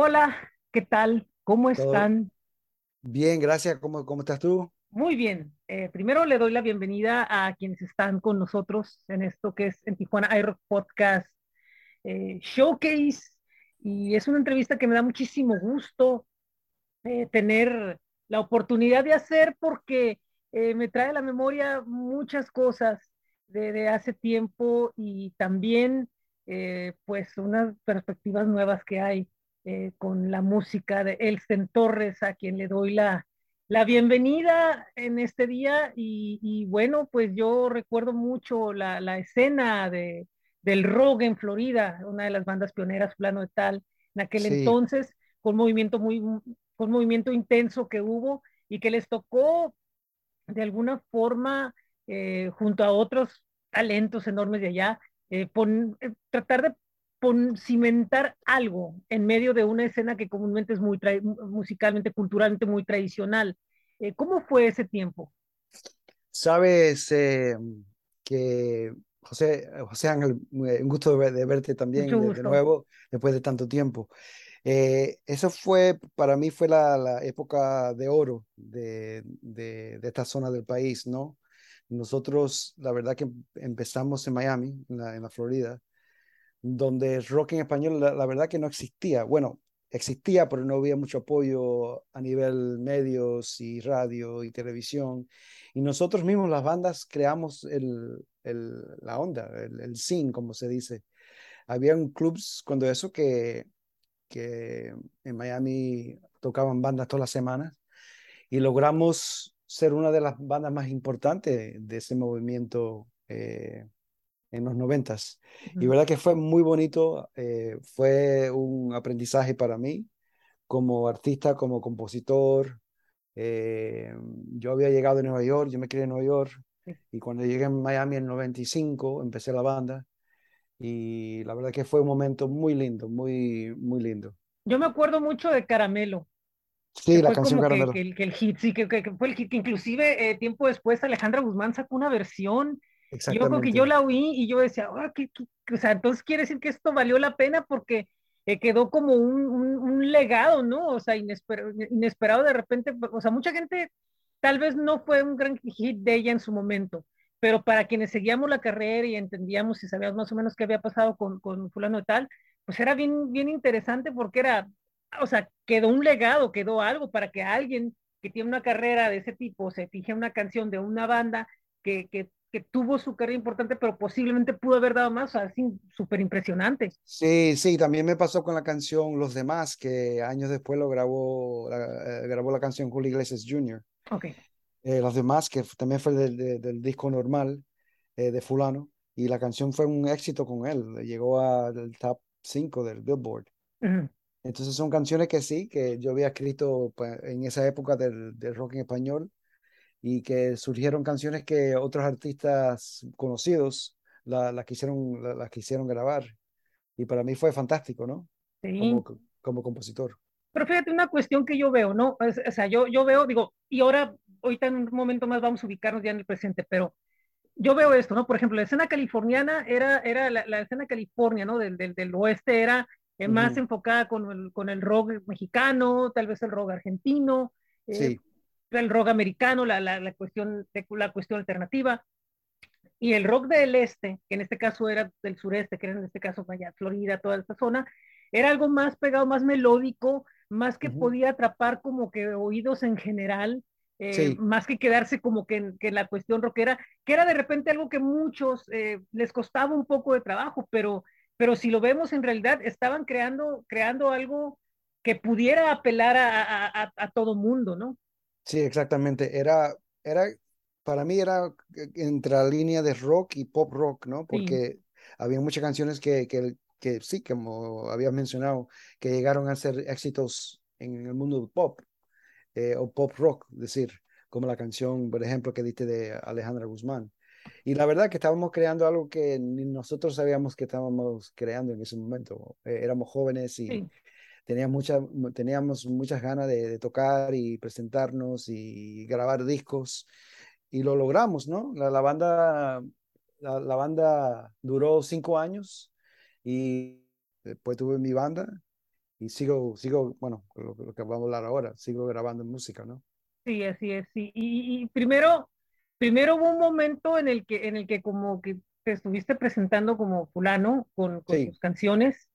Hola, ¿qué tal? ¿Cómo están? bien, gracias. ¿Cómo, cómo estás tú? Muy bien. Eh, primero le doy la bienvenida a quienes están con nosotros en esto que es en Tijuana iRock Podcast eh, Showcase. Y es una entrevista que me da muchísimo gusto eh, tener la oportunidad de hacer porque me trae a la memoria muchas cosas de, de hace tiempo y también pues unas perspectivas nuevas que hay eh, con la música de Elsen Torres, a quien le doy la, la bienvenida en este día. Y, y bueno, pues yo recuerdo mucho la, la escena de, del rock en Florida, una de las bandas pioneras, plano de tal, en aquel Sí, entonces, con movimiento muy, con movimiento intenso que hubo y que les tocó de alguna forma, eh, junto a otros talentos enormes de allá, eh, pon, eh, tratar de cimentar algo en medio de una escena que comúnmente es muy musicalmente, culturalmente muy tradicional. Eh, ¿Cómo fue ese tiempo? sabes eh, que José, José Ángel, eh, un gusto de, ver- de verte también de, nuevo después de tanto tiempo. Eh, eso fue, para mí fue la, la época de oro de, de, de esta zona del país, ¿no? Nosotros, la verdad que empezamos en Miami, en la, en la Florida, donde rock en español la, verdad que no existía. Bueno, existía, pero no había mucho apoyo a nivel medios y radio y televisión. Y nosotros mismos, las bandas, creamos el, el, la onda, el, el como se dice. Habían clubs cuando eso que, que en Miami tocaban bandas todas las semanas y logramos ser una de las bandas más importantes de ese movimiento eh, en los noventas. Y Ujú. verdad que fue muy bonito, eh, fue un aprendizaje para mí como artista, como compositor. Eh, yo había llegado de Nueva York, yo me crié en Nueva York y cuando llegué a Miami en el 95 empecé la banda y la verdad que fue un momento muy lindo, muy, muy lindo. Yo me acuerdo mucho de Caramelo, Sí, la canción como que, que, Caramelo, el, que el hit, sí, que, que, que fue el hit, que inclusive eh, tiempo después Alejandra Guzmán sacó una versión. Y Yo creo que yo la oí y yo decía, "Ah, ¿qué- qué-". o sea, entonces quiere decir que esto valió la pena porque eh, quedó como un, un, un legado, ¿no? O sea, inesper inesperado de repente, o sea, mucha gente tal vez no fue un gran hit de ella en su momento, pero para quienes seguíamos la carrera y entendíamos y sabíamos más o menos qué había pasado con, con fulano de tal, pues era bien, bien interesante porque era, o sea, quedó un legado, quedó algo para que alguien que tiene una carrera de ese tipo se fije en una canción de una banda que, que, que tuvo su carrera importante, pero posiblemente pudo haber dado más, o sea, súper impresionante. Sí, sí, también me pasó con la canción Los Demás, que años después lo grabó, la, eh, grabó la canción Julio Iglesias Jr. Ok. eh, los demás, que también fue del, de- del disco normal eh, de Fulano, y la canción fue un éxito con él, llegó al top 5 del Billboard. Uh -huh. Entonces son canciones que sí, que yo había escrito pues, en esa época del, del rock en español y que surgieron canciones que otros artistas conocidos la, la quisieron, la, la quisieron grabar. Y para mí fue fantástico, ¿no? Sí. Como, como compositor. Pero fíjate una cuestión que yo veo, ¿no? O sea, yo, yo veo, digo, y ahora, ahorita en un momento más vamos a ubicarnos ya en el presente, pero yo veo esto, ¿no? Por ejemplo, la escena californiana era, era la, la escena California, ¿no? Del, del, del oeste era eh, Uh más -huh. enfocada con el, con el rock mexicano, tal vez el rock argentino, eh, Sí. El rock americano, la, la, la, cuestión, la cuestión alternativa. Y el rock del este, que en este caso era del sureste, que era en este caso vaya, Florida, toda esta zona, era algo más pegado, más melódico, más que Uh -huh. podía atrapar como que oídos en general, eh, Sí, más que quedarse como que en, que en, la cuestión rockera, que era de repente algo que muchos eh, les costaba un poco de trabajo, pero, pero si lo vemos en realidad, estaban creando, creando algo que pudiera apelar a, a, a, a todo mundo, ¿no? Sí, exactamente. Era, era, para mí era entre la línea de rock y pop rock, ¿no? Sí. Porque había muchas canciones que, que, que sí, como habías mencionado, que llegaron a ser éxitos en el mundo del pop eh, o pop rock, es decir, como la canción, por ejemplo, que diste de Alejandra Guzmán. Y la verdad que estábamos creando algo que ni nosotros sabíamos que estábamos creando en ese momento. Eh, éramos jóvenes y Sí. Teníamos, mucha, teníamos muchas ganas de, de, tocar y presentarnos y grabar discos y lo logramos, ¿no? La, la banda, la, la, banda duró cinco años y después tuve mi banda y sigo, sigo, bueno, lo, lo, que vamos a hablar ahora, sigo grabando música, ¿no? Sí, así es, sí. Y, y, primero, primero hubo un momento en el que, en el que como que te estuviste presentando como fulano con, con Sí. tus canciones,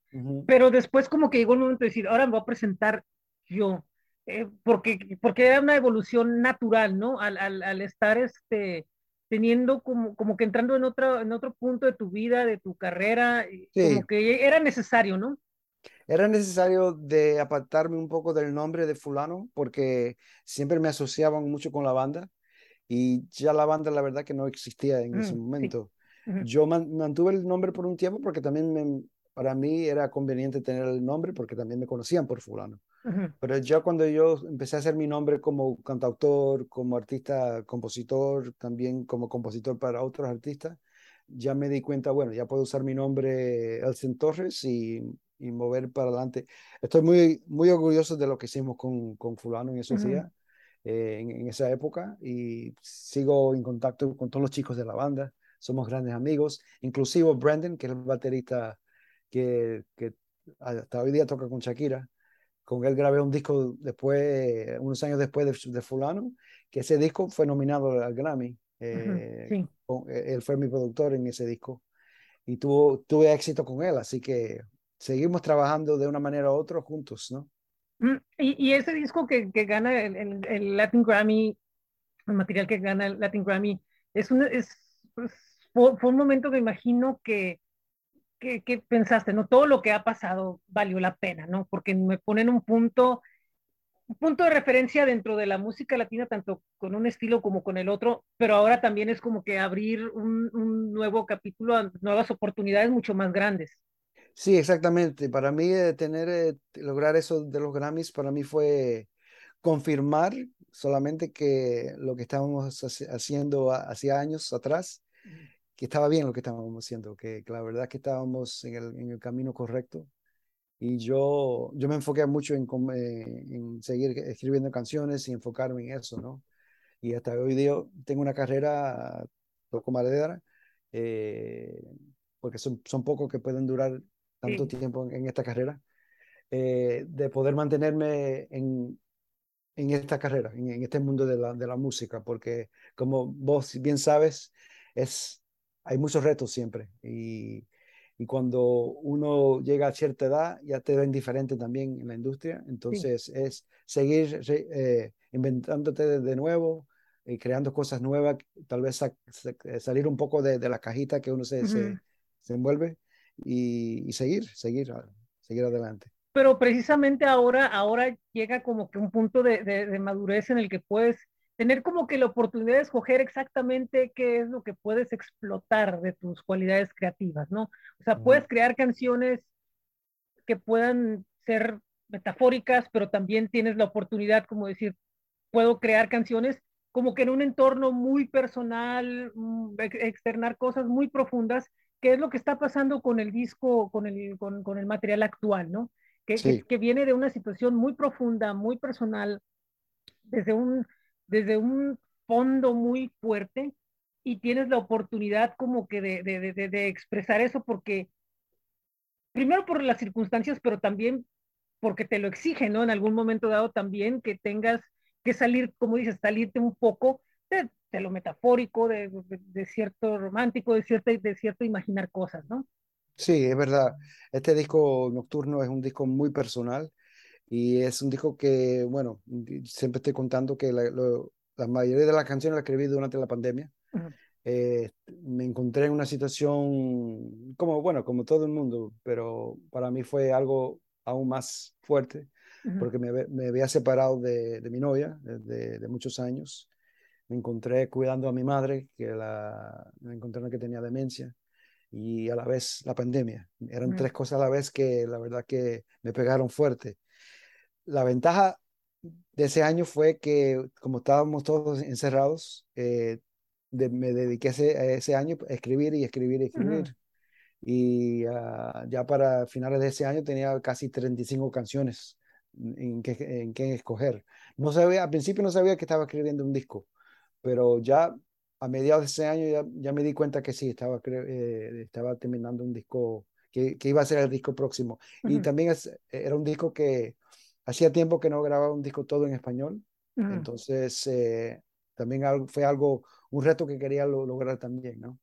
Pero después como que llegó el momento de decir, ahora me voy a presentar yo, eh, porque, porque era una evolución natural, ¿no? Al, al, al estar este, teniendo como, como que entrando en otro, en otro punto de tu vida, de tu carrera, Sí, como que era necesario, ¿no? era necesario de apartarme un poco del nombre de fulano porque siempre me asociaban mucho con la banda y ya la banda la verdad que no existía en ese Mm, sí. momento. Ujú, Yo man- mantuve el nombre por un tiempo porque también me- para mí era conveniente tener el nombre porque también me conocían por fulano. ujú, Pero ya cuando yo empecé a hacer mi nombre como cantautor, como artista, compositor, también como compositor para otros artistas, ya me di cuenta, bueno, ya puedo usar mi nombre Elsen Torres y, y mover para adelante. Estoy muy, muy orgulloso de lo que hicimos con, con fulano en esos ujú. días, eh, en, en esa época, y sigo en contacto con todos los chicos de la banda. Somos grandes amigos, inclusive Brandon, que es el baterista que, que hasta hoy día toca con Shakira con él grabé un disco después, unos años después de, de Fulano, que ese disco fue nominado al Grammy. Eh, Sí. con- él fue mi productor en ese disco y tuvo, tuve éxito con él, así que seguimos trabajando de una manera u otra juntos, ¿no? Mm, Y, y ese disco que, que gana el, el- el Latin Grammy, el material que gana el Latin Grammy, es un, es, pues, fue, fue un momento que imagino que, que, que pensaste, ¿no? Todo lo que ha pasado valió la pena, ¿no? Porque me ponen un punto, un punto de referencia dentro de la música latina, tanto con un estilo como con el otro, pero ahora también es como que abrir un, un nuevo capítulo nuevas oportunidades mucho más grandes. Sí, exactamente. Para mí, eh, tener, eh, lograr eso de los Grammys, para mí fue confirmar solamente que lo que estábamos haci- haciendo ha- hacía años atrás, que estaba bien lo que estábamos haciendo, que, que la verdad que estábamos en el, en el camino correcto. Y yo, yo me enfoqué mucho en, eh, en seguir escribiendo canciones y enfocarme en eso, ¿no? Y hasta hoy día tengo una carrera, toco madera, eh, porque son, son pocos que pueden durar tanto Sí, tiempo en, en esta carrera, eh, de poder mantenerme en, en esta carrera, en, en este mundo de la, de la música, porque como vos bien sabes, es, hay muchos retos siempre. Y, y cuando uno llega a cierta edad, ya te ven diferente también en la industria. sí. Entonces es seguir eh, inventándote de, nuevo, y creando cosas nuevas, tal vez sa- eh, salir un poco de, de la cajita que uno se, Ujú. se, se envuelve y, y seguir, seguir, a- seguir adelante. pero precisamente ahora, ahora llega como que un punto de, de, de, madurez en el que puedes tener como que la oportunidad de escoger exactamente qué es lo que puedes explotar de tus cualidades creativas, ¿no? O sea, Uh -huh. puedes crear canciones que puedan ser metafóricas, pero también tienes la oportunidad, como decir, puedo crear canciones como que en un entorno muy personal, mm, externar cosas muy profundas, que es lo que está pasando con el disco, con el, con, con el material actual, ¿no? Que, Sí. que, que, viene de una situación muy profunda, muy personal, desde un, desde un fondo muy fuerte, y tienes la oportunidad como que de, de, de, expresar eso porque, primero por las circunstancias, pero también porque te lo exige, ¿no? En algún momento dado también que tengas que salir, como dices, salirte un poco de, de lo metafórico, de, de, de, cierto romántico, de cierto, de cierto imaginar cosas, ¿no? Sí, es verdad. Este disco nocturno es un disco muy personal y es un disco que, bueno, siempre estoy contando que la, lo, la mayoría de las canciones las escribí durante la pandemia. Uh -huh. eh, me encontré en una situación como, bueno, como todo el mundo, pero para mí fue algo aún más fuerte uh -huh. porque me, me, había separado de, de mi novia de, de, muchos años. Me encontré cuidando a mi madre, que la, me encontré que tenía demencia y a la vez la pandemia. Eran Mm. tres cosas a la vez que la verdad que me pegaron fuerte. La ventaja de ese año fue que como estábamos todos encerrados, eh, de, me dediqué ese, a ese año a escribir y escribir y escribir. Y uh, ya para finales de ese año tenía casi 35 canciones en que, en que escoger. No sabía, al principio no sabía que estaba escribiendo un disco, pero ya a mediados de ese año ya, ya me di cuenta que sí, estaba, eh, estaba terminando un disco que, iba a ser el disco próximo. Y también es, era un disco que hacía tiempo que no grababa un disco todo en español. Entonces, eh, también fue algo, un reto que quería lograr también, ¿no?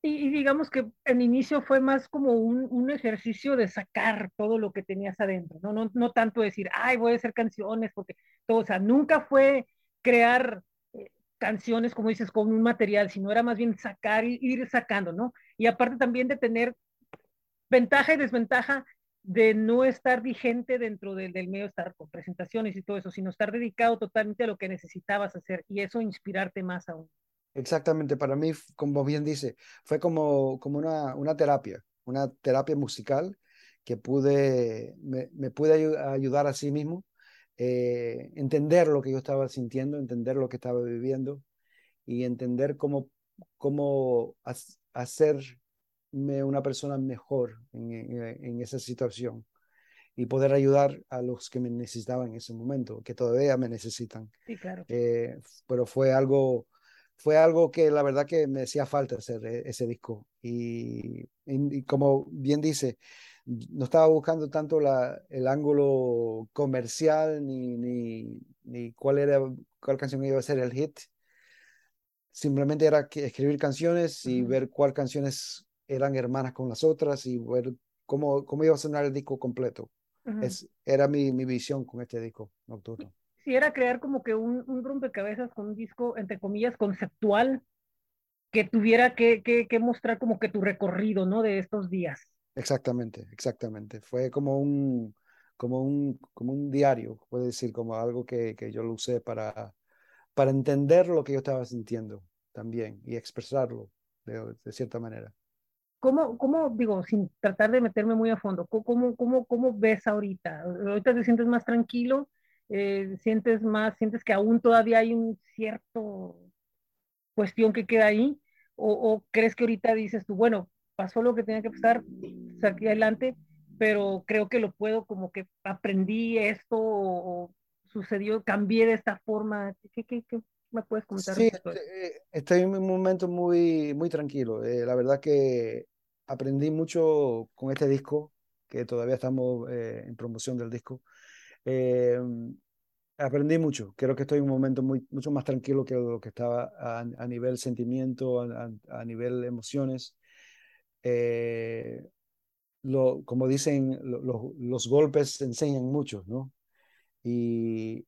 Y, digamos que en inicio fue más como un, un, ejercicio de sacar todo lo que tenías adentro, ¿no? No, no tanto decir, ay, voy a hacer canciones, porque todo, o sea, nunca fue crear eh, canciones, como dices, con un material, sino era más bien sacar y ir sacando, ¿no? Y aparte también de tener ventaja y desventaja de no estar vigente dentro del, del medio, estar con presentaciones y todo eso, sino estar dedicado totalmente a lo que necesitabas hacer y eso inspirarte más aún. Exactamente, para mí, como bien dice, fue como, como una, una terapia, una terapia musical que pude, me, me pude ayudar a sí mismo, eh, entender lo que yo estaba sintiendo, entender lo que estaba viviendo y entender cómo, cómo hacerme una persona mejor en, en, esa situación y poder ayudar a los que me necesitaban en ese momento, que todavía me necesitan. Sí, claro. Eh, pero fue algo fue algo que la verdad que me hacía falta hacer e, ese disco. Y, como bien dice, no estaba buscando tanto la, el ángulo comercial ni, ni, ni, cuál era cuál canción iba a ser el hit. Simplemente era que escribir canciones y ver cuáles canciones eran hermanas con las otras y ver cómo, cómo iba a sonar el disco completo. es, era mi, mi visión con este disco nocturno si era crear como que un, un rompecabezas con un disco, entre comillas, conceptual, que tuviera que, que, mostrar como que tu recorrido, ¿no? De estos días. Exactamente, exactamente. Fue como un, como un, como un diario, puede decir, como algo que, que yo lo usé para, para entender lo que yo estaba sintiendo también y expresarlo de, de cierta manera. ¿Cómo, ¿Cómo, digo, sin tratar de meterme muy a fondo, cómo, cómo, cómo ves ahorita? ¿Ahorita te sientes más tranquilo? Eh, sientes más, sientes que aún todavía hay un cierto cuestión que queda ahí, o, crees que ahorita dices tú, bueno, pasó lo que tenía que pasar, saqué adelante, pero creo que lo puedo, como que aprendí esto o, sucedió, cambié de esta forma. ¿Qué, qué, qué me puedes comentar? Sí, este, estoy en un momento muy, muy tranquilo. Eh, la verdad que aprendí mucho con este disco, que todavía estamos eh, en promoción del disco. Eh, aprendí mucho. Creo que estoy en un momento mucho más tranquilo que lo que estaba a, nivel sentimiento, a, nivel emociones. Eh, lo, como dicen, los golpes enseñan mucho, ¿no? Y,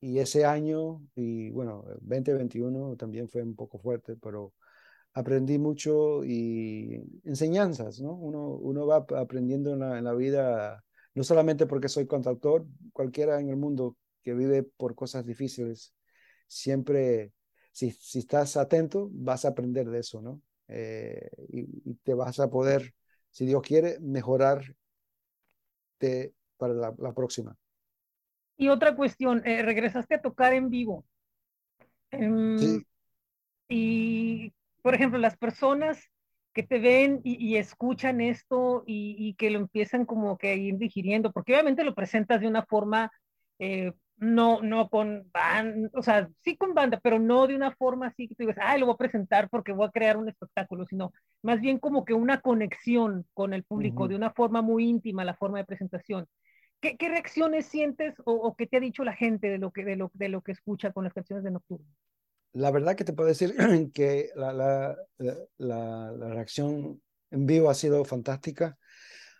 y ese año, y bueno, 2021 también fue un poco fuerte, pero aprendí mucho y enseñanzas, ¿no? Uno, uno va aprendiendo en la, en la vida no solamente porque soy contactor, cualquiera en el mundo que vive por cosas difíciles, siempre, si, si estás atento, vas a aprender de eso, ¿no? Eh, y, te vas a poder, si Dios quiere, mejorar para la, próxima. Y otra cuestión, eh, regresaste a tocar en vivo. Em, sí. Y, por ejemplo, las personas que te ven y, escuchan esto y, que lo empiezan como que a ir digiriendo, porque obviamente lo presentas de una forma, eh, no, no con banda, o sea, sí con banda, pero no de una forma así que tú digas, ay, lo voy a presentar porque voy a crear un espectáculo, sino más bien como que una conexión con el público, de una forma muy íntima, la forma de presentación. ¿Qué, qué reacciones sientes o, o, qué te ha dicho la gente de lo que, de lo, de lo que escucha con las canciones de Nocturno? La verdad que te puedo decir que la, la, la, reacción en vivo ha sido fantástica.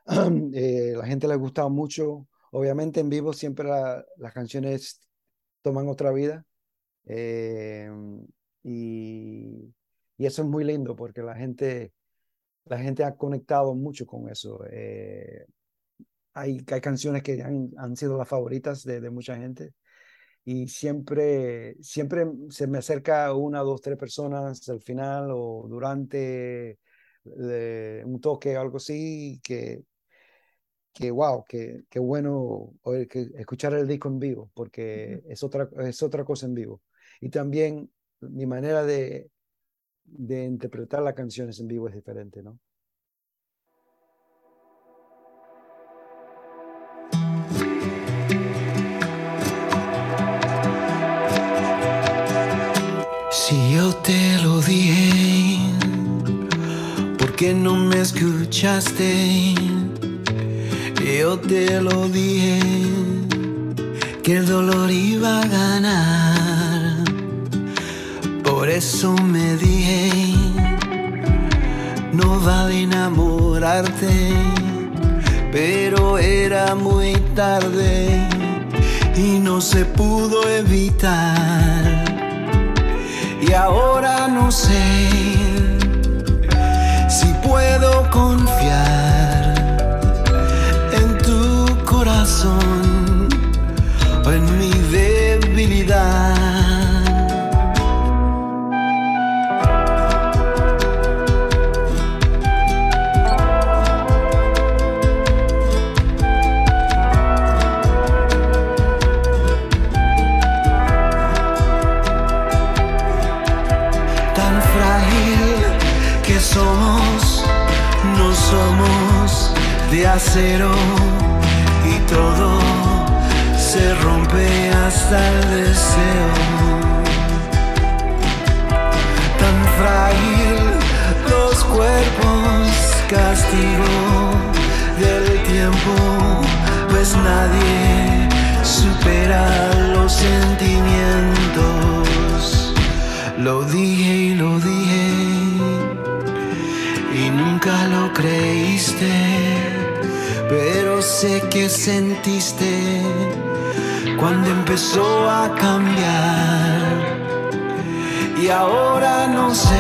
Eh, la gente le ha gustado mucho. Obviamente en vivo siempre las canciones toman otra vida. Eh, y, y, eso es muy lindo porque la gente, la gente ha conectado mucho con eso. Eh, hay, hay canciones que han, han sido las favoritas de mucha gente y siempre, siempre se me acerca una, dos, tres personas al final o durante eh, un toque o algo así, que, que wow, que, que bueno que escuchar el disco en vivo, porque es, otra, es otra cosa en vivo. Y también mi manera de, de interpretar las canciones en vivo es diferente, ¿no? Que no me escuchaste. Yo te lo dije que el dolor iba a ganar. Por eso me dije, no vale enamorarte, pero era muy tarde y no se pudo evitar. Y ahora no sé acero y todo se rompe hasta el deseo. Tan frágil los cuerpos, castigo del tiempo, pues nadie supera los sentimientos. Lo dije y lo dije y nunca lo creíste pero sé que sentiste cuando empezó a cambiar. Y ahora no sé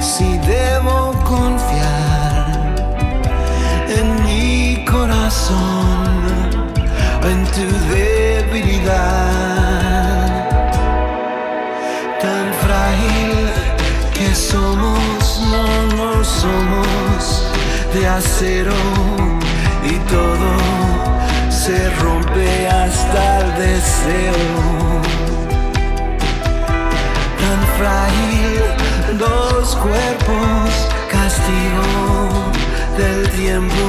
si debo confiar en mi corazón o en tu debilidad. Tan frágil que somos, no, no somos de acero y todo se rompe hasta el deseo. Tan frágil los cuerpos, castigo del tiempo,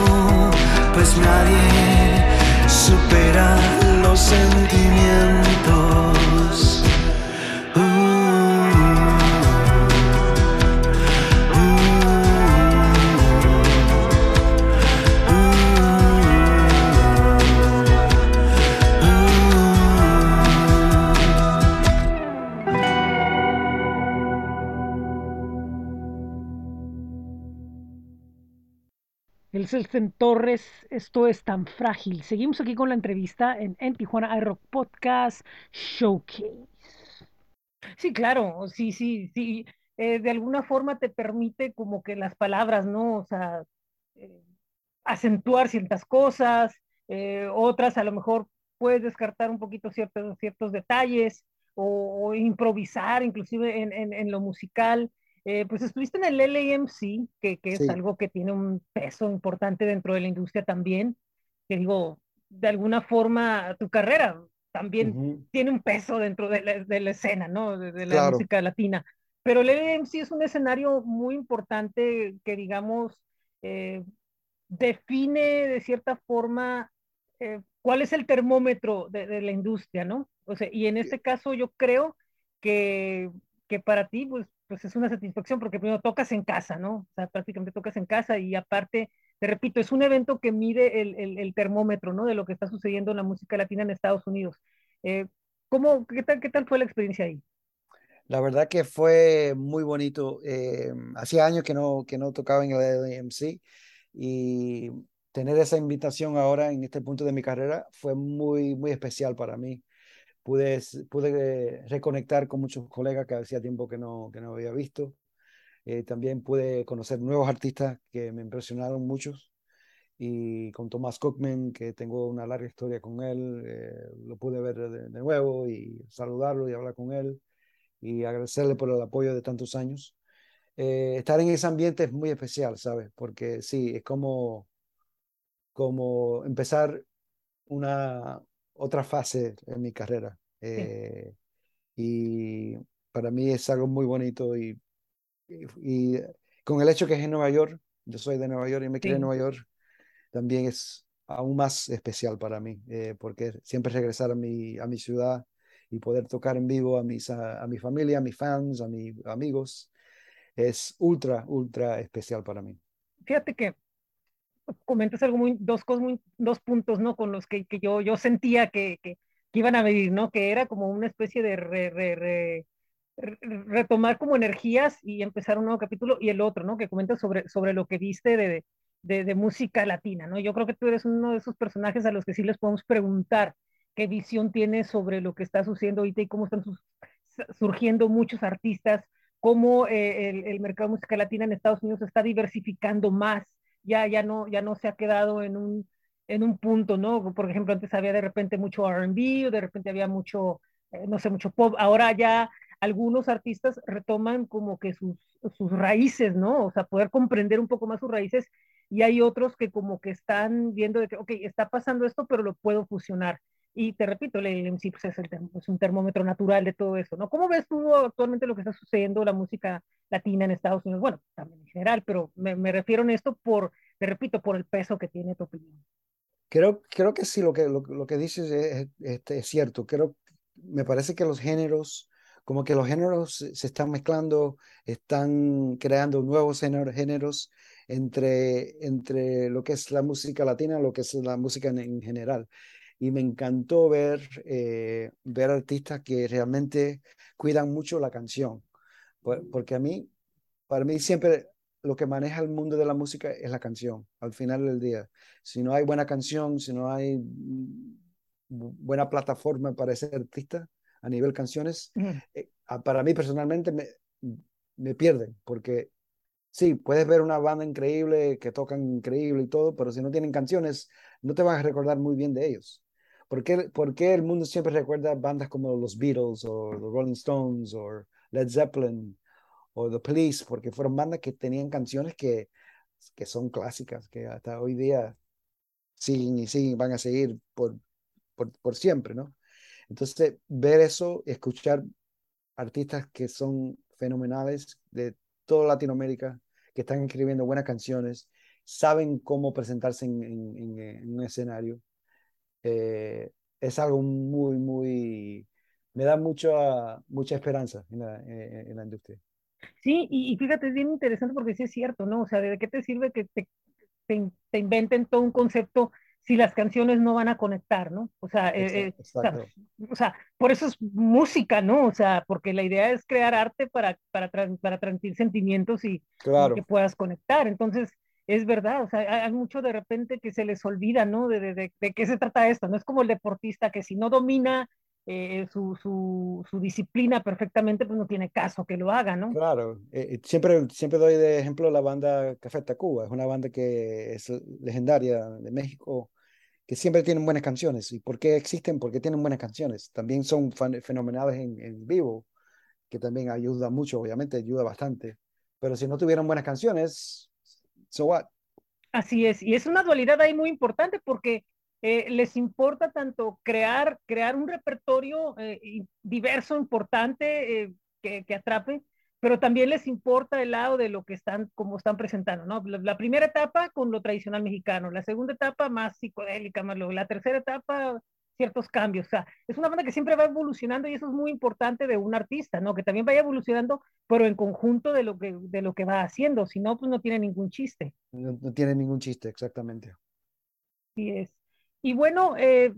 pues nadie supera los sentimientos. Celsen Torres, esto es tan frágil. Seguimos aquí con la entrevista en, en Tijuana iRock Podcast Showcase. Sí, claro, sí, sí, sí. Eh, de alguna forma te permite como que las palabras, ¿no? O sea, eh, acentuar ciertas cosas, eh, otras a lo mejor puedes descartar un poquito ciertos, detalles o, improvisar inclusive en, en lo musical. Eh, pues estuviste en el LAMC, que, que es algo que tiene un peso importante dentro de la industria también, que digo, de alguna forma tu carrera también tiene un peso dentro de la, de la escena, ¿no? De, la música latina. Pero el LAMC es un escenario muy importante que, digamos, eh, define de cierta forma eh, cuál es el termómetro de, de, la industria, ¿no? O sea, y en este caso yo creo que, que para ti, pues pues es una satisfacción porque primero tocas en casa, ¿no? O sea, prácticamente tocas en casa y aparte, te repito, es un evento que mide el, el, termómetro, ¿no? De lo que está sucediendo en la música latina en Estados Unidos. Eh, ¿cómo, qué, tal, ¿Qué tal fue la experiencia ahí? La verdad que fue muy bonito. Eh, hacía años que no, que no tocaba en el AMC y tener esa invitación ahora en este punto de mi carrera fue muy, muy especial para mí pude, pude reconectar con muchos colegas que hacía tiempo que no, que no había visto. Eh, también pude conocer nuevos artistas que me impresionaron muchos. Y con Thomas Cockman, que tengo una larga historia con él, eh, lo pude ver de, nuevo y saludarlo y hablar con él y agradecerle por el apoyo de tantos años. Eh, estar en ese ambiente es muy especial, ¿sabes? Porque sí, es como, como empezar una, otra fase en mi carrera. Eh, y para mí es algo muy bonito y, y, con el hecho que es en Nueva York, yo soy de Nueva York y me crié en Nueva York, también es aún más especial para mí, eh, porque siempre regresar a mi, a mi ciudad y poder tocar en vivo a, mis, a, mi familia, a mis fans, a mis amigos, es ultra, ultra especial para mí. Fíjate que comentas algo muy, dos cosas dos puntos, ¿no? Con los que, que yo, yo sentía que, que, iban a venir, ¿no? Que era como una especie de re, re, re, retomar como energías y empezar un nuevo capítulo y el otro, ¿no? Que comentas sobre, sobre lo que viste de, de, música latina, ¿no? Yo creo que tú eres uno de esos personajes a los que sí les podemos preguntar qué visión tienes sobre lo que está sucediendo ahorita y cómo están surgiendo muchos artistas, cómo eh, el, el, mercado de música latina en Estados Unidos está diversificando más, ya, ya, no, ya no se ha quedado en un, en un punto, ¿no? Por ejemplo, antes había de repente mucho RB o de repente había mucho, eh, no sé, mucho pop, ahora ya algunos artistas retoman como que sus, sus raíces, ¿no? O sea, poder comprender un poco más sus raíces y hay otros que como que están viendo de que, ok, está pasando esto, pero lo puedo fusionar. Y te repito, el MC pues, es, el, es, un termómetro natural de todo eso, ¿no? ¿Cómo ves tú actualmente lo que está sucediendo la música latina en Estados Unidos? Bueno, también en general, pero me, me refiero en esto por, te repito, por el peso que tiene tu opinión. Creo, creo que sí, lo que, lo, lo que dices es, es, es, cierto. Creo, me parece que los géneros como que los géneros se están mezclando, están creando nuevos géneros entre, entre lo que es la música latina lo que es la música en, en general. Y me encantó ver, eh, ver artistas que realmente cuidan mucho la canción, porque a mí, para mí siempre lo que maneja el mundo de la música es la canción, al final del día. Si no hay buena canción, si no hay buena plataforma para ser artista, a nivel canciones, eh, para mí personalmente me, me pierden, porque sí, puedes ver una banda increíble, que tocan increíble y todo, pero si no tienen canciones, no te van a recordar muy bien de ellos. ¿Por qué, ¿Por qué, el mundo siempre recuerda bandas como los Beatles o los Rolling Stones o Led Zeppelin o The Police? Porque fueron bandas que tenían canciones que, que son clásicas, que hasta hoy día siguen y siguen, van a seguir por, por, por siempre, ¿no? Entonces, ver eso, escuchar artistas que son fenomenales de toda Latinoamérica, que están escribiendo buenas canciones, saben cómo presentarse en, en, en un escenario, eh, es algo muy, muy, me da mucha, mucha esperanza en la, en, en la industria. Sí, y, y, fíjate, es bien interesante porque sí es cierto, ¿no? O sea, ¿de qué te sirve que te, te, te inventen todo un concepto si las canciones no van a conectar, ¿no? O sea, eh, exacto, eh, o, sea, por eso es música, ¿no? O sea, porque la idea es crear arte para, para, para transmitir sentimientos y, claro. y, que puedas conectar. Entonces, es verdad, o sea, hay, mucho de repente que se les olvida, ¿no? De, de, de, de, qué se trata esto, no es como el deportista que si no domina eh, su, su, su, disciplina perfectamente, pues no tiene caso que lo haga, ¿no? Claro, eh, siempre, siempre doy de ejemplo la banda Café Tacuba, es una banda que es legendaria de México, que siempre tienen buenas canciones. ¿Y por qué existen? Porque tienen buenas canciones. También son fenomenales en, en, vivo, que también ayuda mucho, obviamente, ayuda bastante. Pero si no tuvieran buenas canciones, so what? Así es, y es una dualidad ahí muy importante porque eh, les importa tanto crear, crear un repertorio eh, diverso, importante, eh, que, que atrape, pero también les importa el lado de lo que están, como están presentando, ¿no? La, la, primera etapa con lo tradicional mexicano, la segunda etapa más psicodélica, más lo, la tercera etapa ciertos cambios, o sea, es una banda que siempre va evolucionando y eso es muy importante de un artista, ¿no? Que también vaya evolucionando, pero en conjunto de lo que, de lo que va haciendo, si no, pues no tiene ningún chiste. No, no tiene ningún chiste, exactamente. Sí es. Y bueno, eh,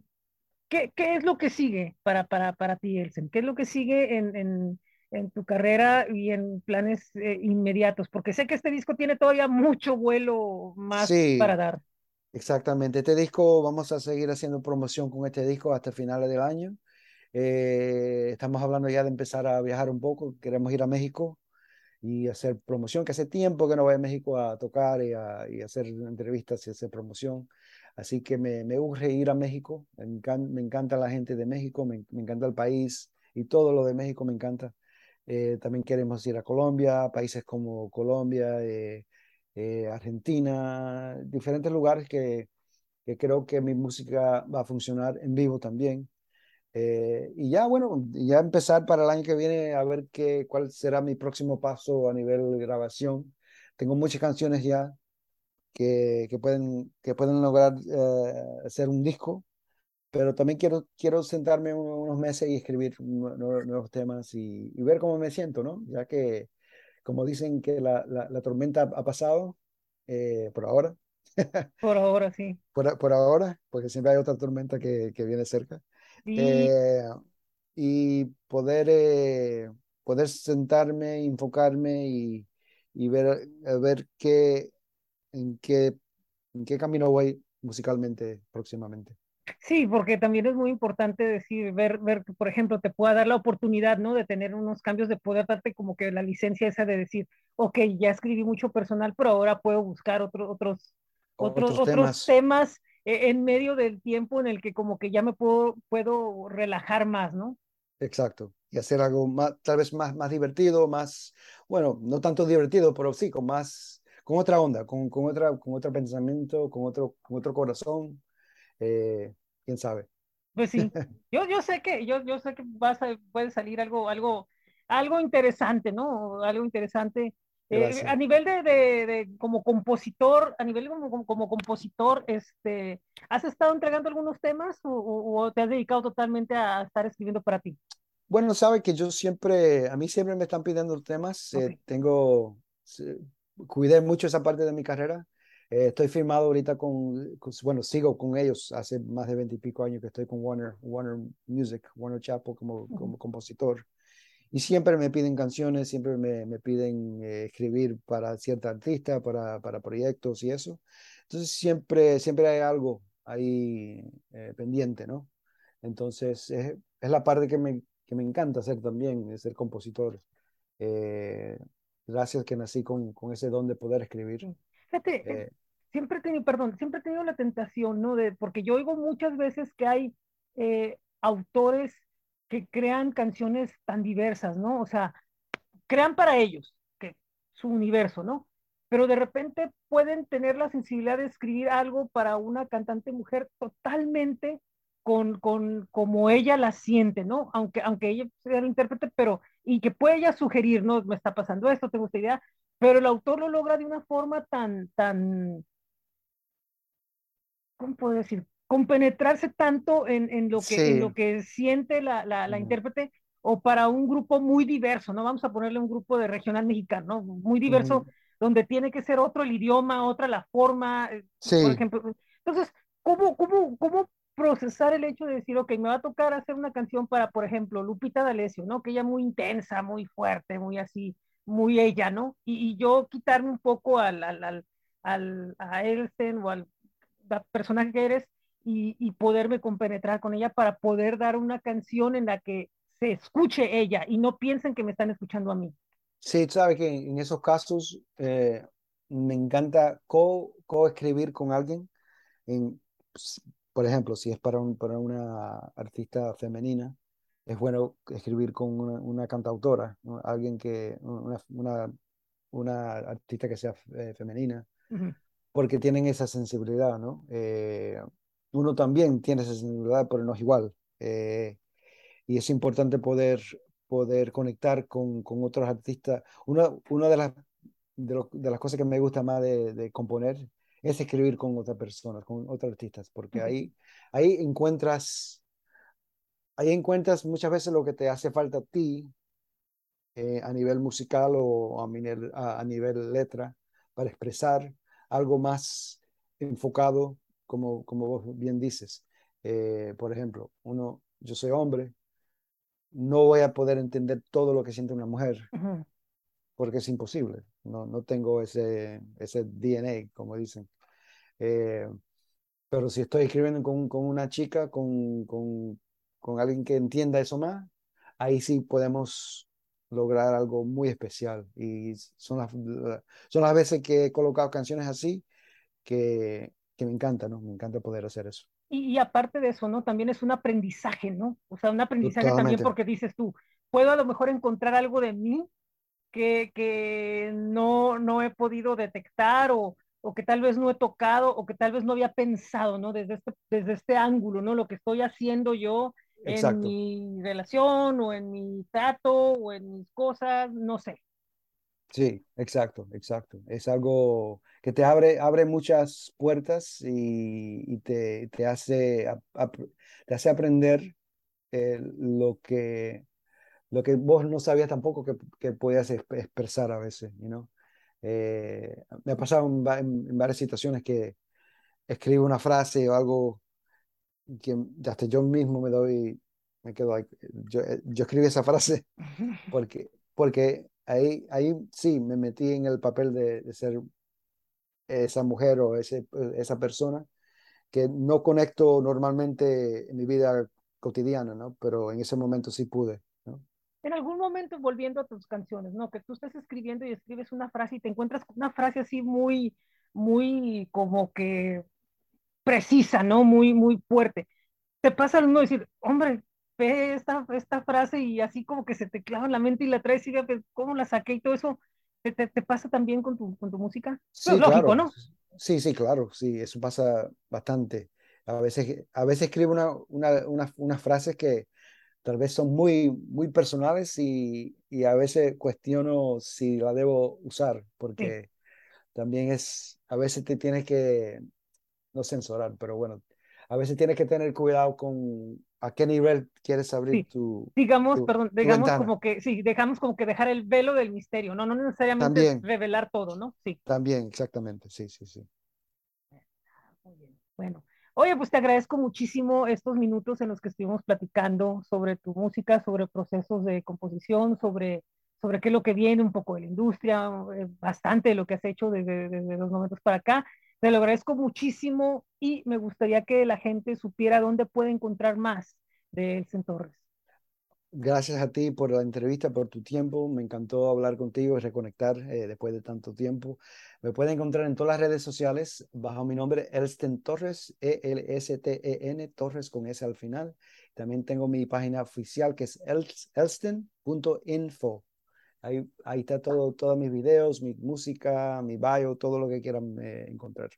¿qué, ¿qué, es lo que sigue para, para, para ti, Elsen? ¿Qué es lo que sigue en, en en tu carrera y en planes eh, inmediatos? Porque sé que este disco tiene todavía mucho vuelo más sí, para dar. Exactamente, este disco vamos a seguir haciendo promoción con este disco hasta finales del año. Eh, estamos hablando ya de empezar a viajar un poco, queremos ir a México y hacer promoción, que hace tiempo que no voy a México a tocar y, a, y hacer entrevistas y hacer promoción. Así que me, me urge ir a México, me encanta, me encanta la gente de México, me, me encanta el país y todo lo de México me encanta. Eh, también queremos ir a Colombia, países como Colombia, eh, eh, Argentina, diferentes lugares que, que, creo que mi música va a funcionar en vivo también. Y ya, bueno, ya empezar para el año que viene a ver qué, cuál será mi próximo paso a nivel de grabación. Tengo muchas canciones ya que, que pueden, que pueden lograr hacer un disco pero también quiero, quiero sentarme unos meses y escribir nuevos temas y, y, ver cómo me siento, ¿no? Ya que como dicen que la, la, tormenta ha pasado eh, por ahora. Por ahora, sí. Por, por, ahora, porque siempre hay otra tormenta que, que viene cerca. Eh, y poder, poder sentarme, enfocarme y, y ver, ver qué, en, qué, en qué camino voy musicalmente próximamente. Sí, porque también es muy importante decir, ver, ver que, por ejemplo, te pueda dar la oportunidad, ¿no? De tener unos cambios, de poder darte como que la licencia esa de decir, ok, ya escribí mucho personal, pero ahora puedo buscar otro, otros, otros, otros, temas, temas eh, en medio del tiempo en el que como que ya me puedo, puedo relajar más, ¿no? Exacto. Y hacer algo más, tal vez más, más divertido, más, bueno, no tanto divertido, pero sí, con más, con otra onda, con, con, otra, con otro pensamiento, con otro, con otro corazón. Eh, quién sabe. Pues sí, yo, yo sé que, yo, yo sé que vas a, puede salir algo, algo, algo interesante, ¿no? Algo interesante. Eh, a nivel de, de, de, como compositor, a nivel como, como, compositor, este, ¿has estado entregando algunos temas o, o, te has dedicado totalmente a estar escribiendo para ti? Bueno, sabe que yo siempre, a mí siempre me están pidiendo temas. Eh, tengo, cuidé mucho esa parte de mi carrera. Eh, estoy firmado ahorita con, bueno, sigo con ellos hace más de veintipico años que estoy con Warner, Warner Music, Warner Chapo como, como compositor. Y siempre me piden canciones, siempre me, me piden eh, escribir para cierta artista, para, para proyectos y eso. Entonces siempre, siempre hay algo ahí eh, pendiente, ¿no? Entonces es, es, la parte que me, que me encanta hacer también, ser compositor. gracias que nací con, con ese don de poder escribir. Fíjate, eh, siempre he tenido, perdón, siempre he tenido la tentación, ¿no? De, porque yo oigo muchas veces que hay eh, autores que crean canciones tan diversas, ¿no? O sea, crean para ellos, que su universo, ¿no? Pero de repente pueden tener la sensibilidad de escribir algo para una cantante mujer totalmente con, con como ella la siente, ¿no? Aunque, aunque ella sea la intérprete, pero, y que puede ella sugerir, ¿no? Me está pasando esto, tengo esta idea, pero el autor lo logra de una forma tan, tan, ¿cómo puedo decir? Compenetrarse tanto en, en lo, que, en lo que siente la, la, la intérprete o para un grupo muy diverso, ¿no? Vamos a ponerle un grupo de regional mexicano, ¿no? Muy diverso, donde tiene que ser otro el idioma, otra la forma, eh, por ejemplo. Entonces, ¿cómo, cómo, cómo procesar el hecho de decir, ok, me va a tocar hacer una canción para, por ejemplo, Lupita D'Alessio, ¿no? Que ella muy intensa, muy fuerte, muy así, muy ella, ¿no? Y, yo quitarme un poco al, al, al, a Elsen o al personaje que eres y, y, poderme compenetrar con ella para poder dar una canción en la que se escuche ella y no piensen que me están escuchando a mí. Sí, sabes que en esos casos eh, me encanta co-escribir con alguien. En, por ejemplo, si es para, un, para una artista femenina, es bueno escribir con una, cantautora, alguien que, una, una, una, artista que sea eh, femenina, porque tienen esa sensibilidad, ¿no? Eh, uno también tiene esa sensibilidad, pero no es igual. Eh, y es importante poder, poder conectar con, con otros artistas. Una, una de, las, de, de, las cosas que me gusta más de, de componer es escribir con otras personas, con otros artistas, porque ahí, ahí encuentras ahí encuentras muchas veces lo que te hace falta a ti eh, a nivel musical o a, nivel letra para expresar algo más enfocado, como, como vos bien dices. Eh, por ejemplo, uno, yo soy hombre, no voy a poder entender todo lo que siente una mujer, porque es imposible. No, no tengo ese, ese DNA, como dicen. Eh, pero si estoy escribiendo con, con una chica, con, con, con alguien que entienda eso más, ahí sí podemos lograr algo muy especial. Y son las, son las veces que he colocado canciones así que, que me encanta, ¿no? Me encanta poder hacer eso. Y, aparte de eso, ¿no? También es un aprendizaje, ¿no? O sea, un aprendizaje también porque dices tú, puedo a lo mejor encontrar algo de mí que, que no, no he podido detectar o, o que tal vez no he tocado o que tal vez no había pensado, ¿no? Desde este, desde este ángulo, ¿no? Lo que estoy haciendo yo en mi relación o en mi trato o en mis cosas, no sé. Sí, exacto, exacto. Es algo que te abre, abre muchas puertas y, y te, te, hace, te hace aprender lo que, lo que vos no sabías tampoco que, que podías expresar a veces, you know? Eh, me ha pasado en, varias situaciones que escribo una frase o algo que hasta yo mismo me doy, me quedo. Yo, eh, yo escribí esa frase porque, porque ahí, ahí sí me metí en el papel de, de ser esa mujer o ese, esa persona que no conecto normalmente en mi vida cotidiana, ¿no? Pero en ese momento sí pude, ¿no? En algún momento, volviendo a tus canciones, ¿no? Que tú estés escribiendo y escribes una frase y te encuentras con una frase así muy, muy como que precisa, ¿no? Muy, muy fuerte. Te pasa uno decir, hombre, ve esta, esta frase y así como que se te clava en la mente y la traes y ves cómo la saqué y todo eso. ¿Te, te, te pasa también con tu, con tu música? Sí, lógico, ¿no? Sí, sí, claro, sí, eso pasa bastante. A veces, a veces escribo una, una, una, unas frases que tal vez son muy, muy personales y, y, a veces cuestiono si la debo usar, porque también es, a veces te tienes que, no censurar, pero bueno, a veces tienes que tener cuidado con a qué nivel quieres abrir tu. Digamos, perdón, digamos como que, sí, dejamos como que dejar el velo del misterio, no, no necesariamente revelar todo, ¿no? Sí. También, exactamente, sí, sí, sí. Muy bien. Bueno, oye, pues te agradezco muchísimo estos minutos en los que estuvimos platicando sobre tu música, sobre procesos de composición, sobre, sobre qué es lo que viene, un poco de la industria, eh, bastante de lo que has hecho desde, desde los momentos para acá. Te lo agradezco muchísimo y me gustaría que la gente supiera dónde puede encontrar más de Elsen Torres. Gracias a ti por la entrevista, por tu tiempo. Me encantó hablar contigo y reconectar eh, después de tanto tiempo. Me pueden encontrar en todas las redes sociales bajo mi nombre Elsten Torres, E-L-S-T-E-N, Torres con S al final. También tengo mi página oficial que es elsten.info. Ahí, ahí está todo, todos mis videos, mi música, mi bio, todo lo que quieran eh, encontrar.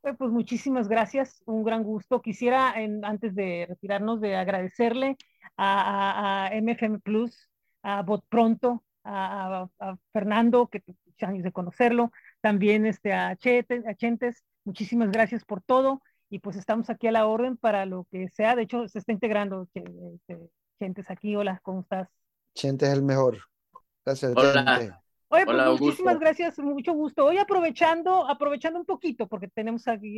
Pues, pues muchísimas gracias, un gran gusto. Quisiera, en, antes de retirarnos, de agradecerle a, a, a MFM Plus, a Bot Pronto, a, a, Fernando, que años de conocerlo, también este, a, Chentes, a Chentes, muchísimas gracias por todo y pues estamos aquí a la orden para lo que sea. De hecho, se está integrando este, Chentes aquí. Hola, ¿cómo estás? Chentes es el mejor. Gracias. Hola. Oye, pues muchísimas gracias, mucho gusto. Hoy aprovechando, aprovechando un poquito, porque tenemos aquí,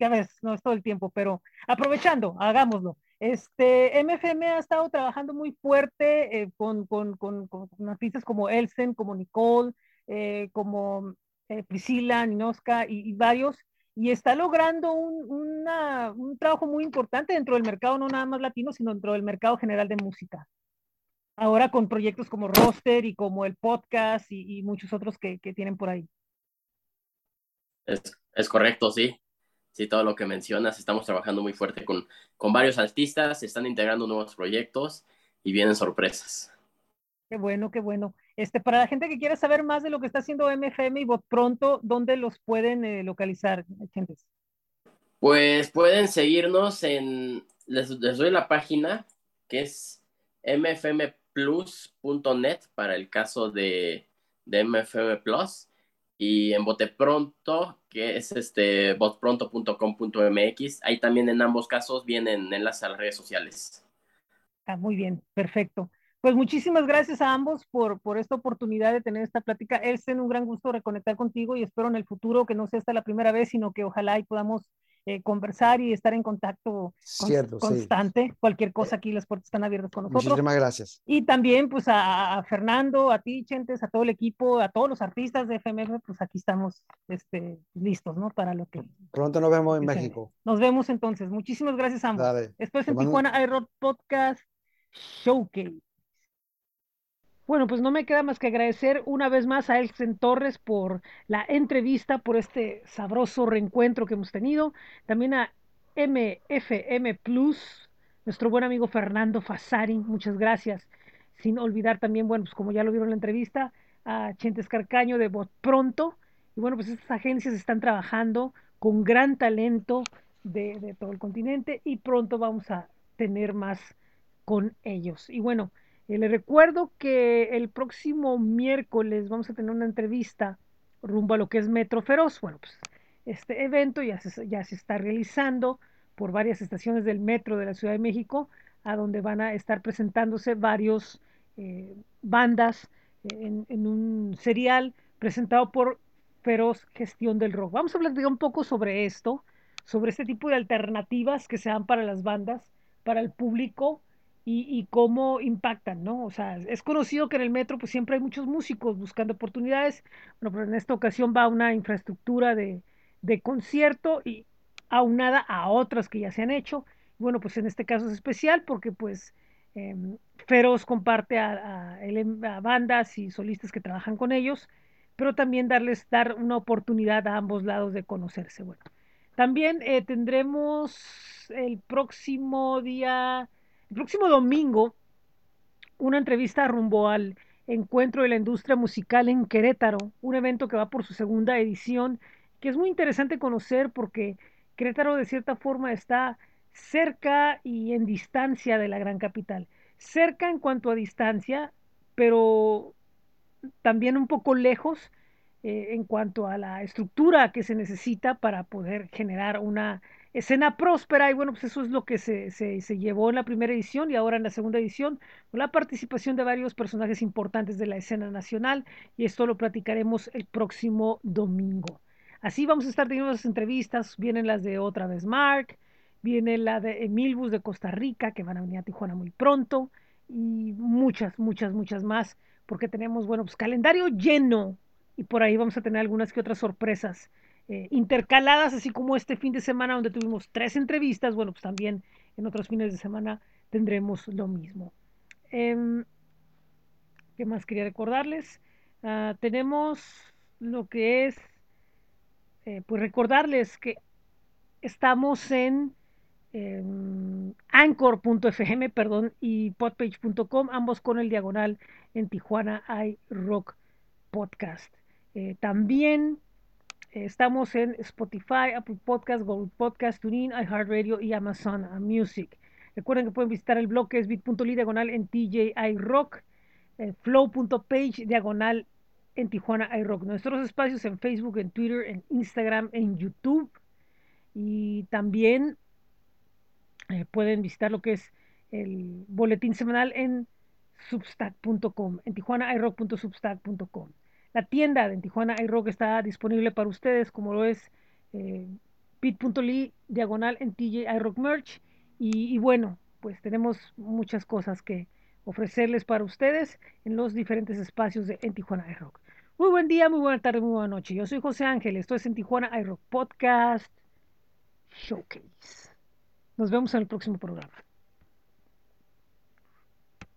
ya ves, no es todo el tiempo, pero aprovechando, hagámoslo. Este, MFM ha estado trabajando muy fuerte eh, con, con, con, con, artistas como Elsen, como Nicole, eh, como eh, Priscila, Ninoska y, y, varios, y está logrando un, una, un trabajo muy importante dentro del mercado, no nada más latino, sino dentro del mercado general de música ahora con proyectos como Roster y como el podcast y, y muchos otros que, que, tienen por ahí. Es, es, correcto, sí. Sí, todo lo que mencionas, estamos trabajando muy fuerte con, con varios artistas, se están integrando nuevos proyectos y vienen sorpresas. Qué bueno, qué bueno. Este, para la gente que quiera saber más de lo que está haciendo MFM y Bot Pronto, ¿dónde los pueden eh, localizar, gentes? Pues pueden seguirnos en, les, les doy la página que es MFM plus.net para el caso de, de MFM Plus y en Bote Pronto, que es este botpronto.com.mx. Ahí también en ambos casos vienen enlaces a las redes sociales. Ah, muy bien, perfecto. Pues muchísimas gracias a ambos por, por esta oportunidad de tener esta plática. Es un gran gusto reconectar contigo y espero en el futuro que no sea esta la primera vez, sino que ojalá y podamos eh, conversar y estar en contacto Cierto, constante. Sí. Cualquier cosa aquí, las puertas están abiertas con nosotros. Muchísimas gracias. Y también, pues, a, a, Fernando, a ti, Chentes, a todo el equipo, a todos los artistas de FMF, pues aquí estamos este, listos, ¿no? Para lo que. Pronto nos vemos en México. Nos vemos entonces. Muchísimas gracias a ambos. Dale. Es en Tijuana iRock Podcast Showcase. Bueno, pues no me queda más que agradecer una vez más a Elsen Torres por la entrevista, por este sabroso reencuentro que hemos tenido. También a MFM Plus, nuestro buen amigo Fernando Fasari, muchas gracias. Sin olvidar también, bueno, pues como ya lo vieron en la entrevista, a Chentes Carcaño de Bot Pronto. Y bueno, pues estas agencias están trabajando con gran talento de, de todo el continente y pronto vamos a tener más con ellos. Y bueno, eh, les recuerdo que el próximo miércoles vamos a tener una entrevista rumbo a lo que es Metro Feroz. Bueno, pues este evento ya se, ya se está realizando por varias estaciones del metro de la Ciudad de México, a donde van a estar presentándose varios eh, bandas en, en, un serial presentado por Feroz Gestión del Rock. Vamos a hablar un poco sobre esto, sobre este tipo de alternativas que se dan para las bandas, para el público y, cómo impactan, ¿no? O sea, es conocido que en el metro pues siempre hay muchos músicos buscando oportunidades, bueno, pero en esta ocasión va una infraestructura de, de concierto y aunada a otras que ya se han hecho. Bueno, pues en este caso es especial porque pues eh, Feroz comparte a, a, a, bandas y solistas que trabajan con ellos, pero también darles dar una oportunidad a ambos lados de conocerse. Bueno, también eh, tendremos el próximo día, el próximo domingo, una entrevista rumbo al encuentro de la industria musical en Querétaro, un evento que va por su segunda edición, que es muy interesante conocer porque Querétaro de cierta forma está cerca y en distancia de la gran capital. Cerca en cuanto a distancia, pero también un poco lejos eh, en cuanto a la estructura que se necesita para poder generar una escena próspera. Y bueno, pues eso es lo que se, se, se llevó en la primera edición y ahora en la segunda edición, con la participación de varios personajes importantes de la escena nacional. Y esto lo platicaremos el próximo domingo. Así vamos a estar teniendo las entrevistas, vienen las de otra vez Mark, viene la de Emilbus de Costa Rica, que van a venir a Tijuana muy pronto, y muchas, muchas, muchas más, porque tenemos, bueno, pues calendario lleno, y por ahí vamos a tener algunas que otras sorpresas eh, intercaladas, así como este fin de semana donde tuvimos tres entrevistas, bueno, pues también en otros fines de semana tendremos lo mismo. Eh, ¿Qué más quería recordarles? Uh, tenemos lo que es eh, pues recordarles que estamos en eh, anchor.fm, perdón, y podpage.com, ambos con el diagonal en Tijuana iRock Podcast. Eh, también estamos en Spotify, Apple Podcast, Google Podcast, TuneIn, iHeartRadio y Amazon Music. Recuerden que pueden visitar el blog que es bit.ly diagonal en TJ iRock, flow.page diagonal en Tijuana iRock. Nuestros espacios en Facebook, en Twitter, en Instagram, en YouTube. Y también eh, pueden visitar lo que es el boletín semanal en substack.com, en tijuanairock.substack.com. La tienda de en Tijuana iRock está disponible para ustedes, como lo es eh, diagonal en TJ iRock Merch. Y, y bueno, pues tenemos muchas cosas que ofrecerles para ustedes en los diferentes espacios de en Tijuana iRock. Muy buen día, muy buena tarde, muy buena noche. Yo soy José Ángel, esto es en Tijuana iRock Podcast Showcase. Nos vemos en el próximo programa.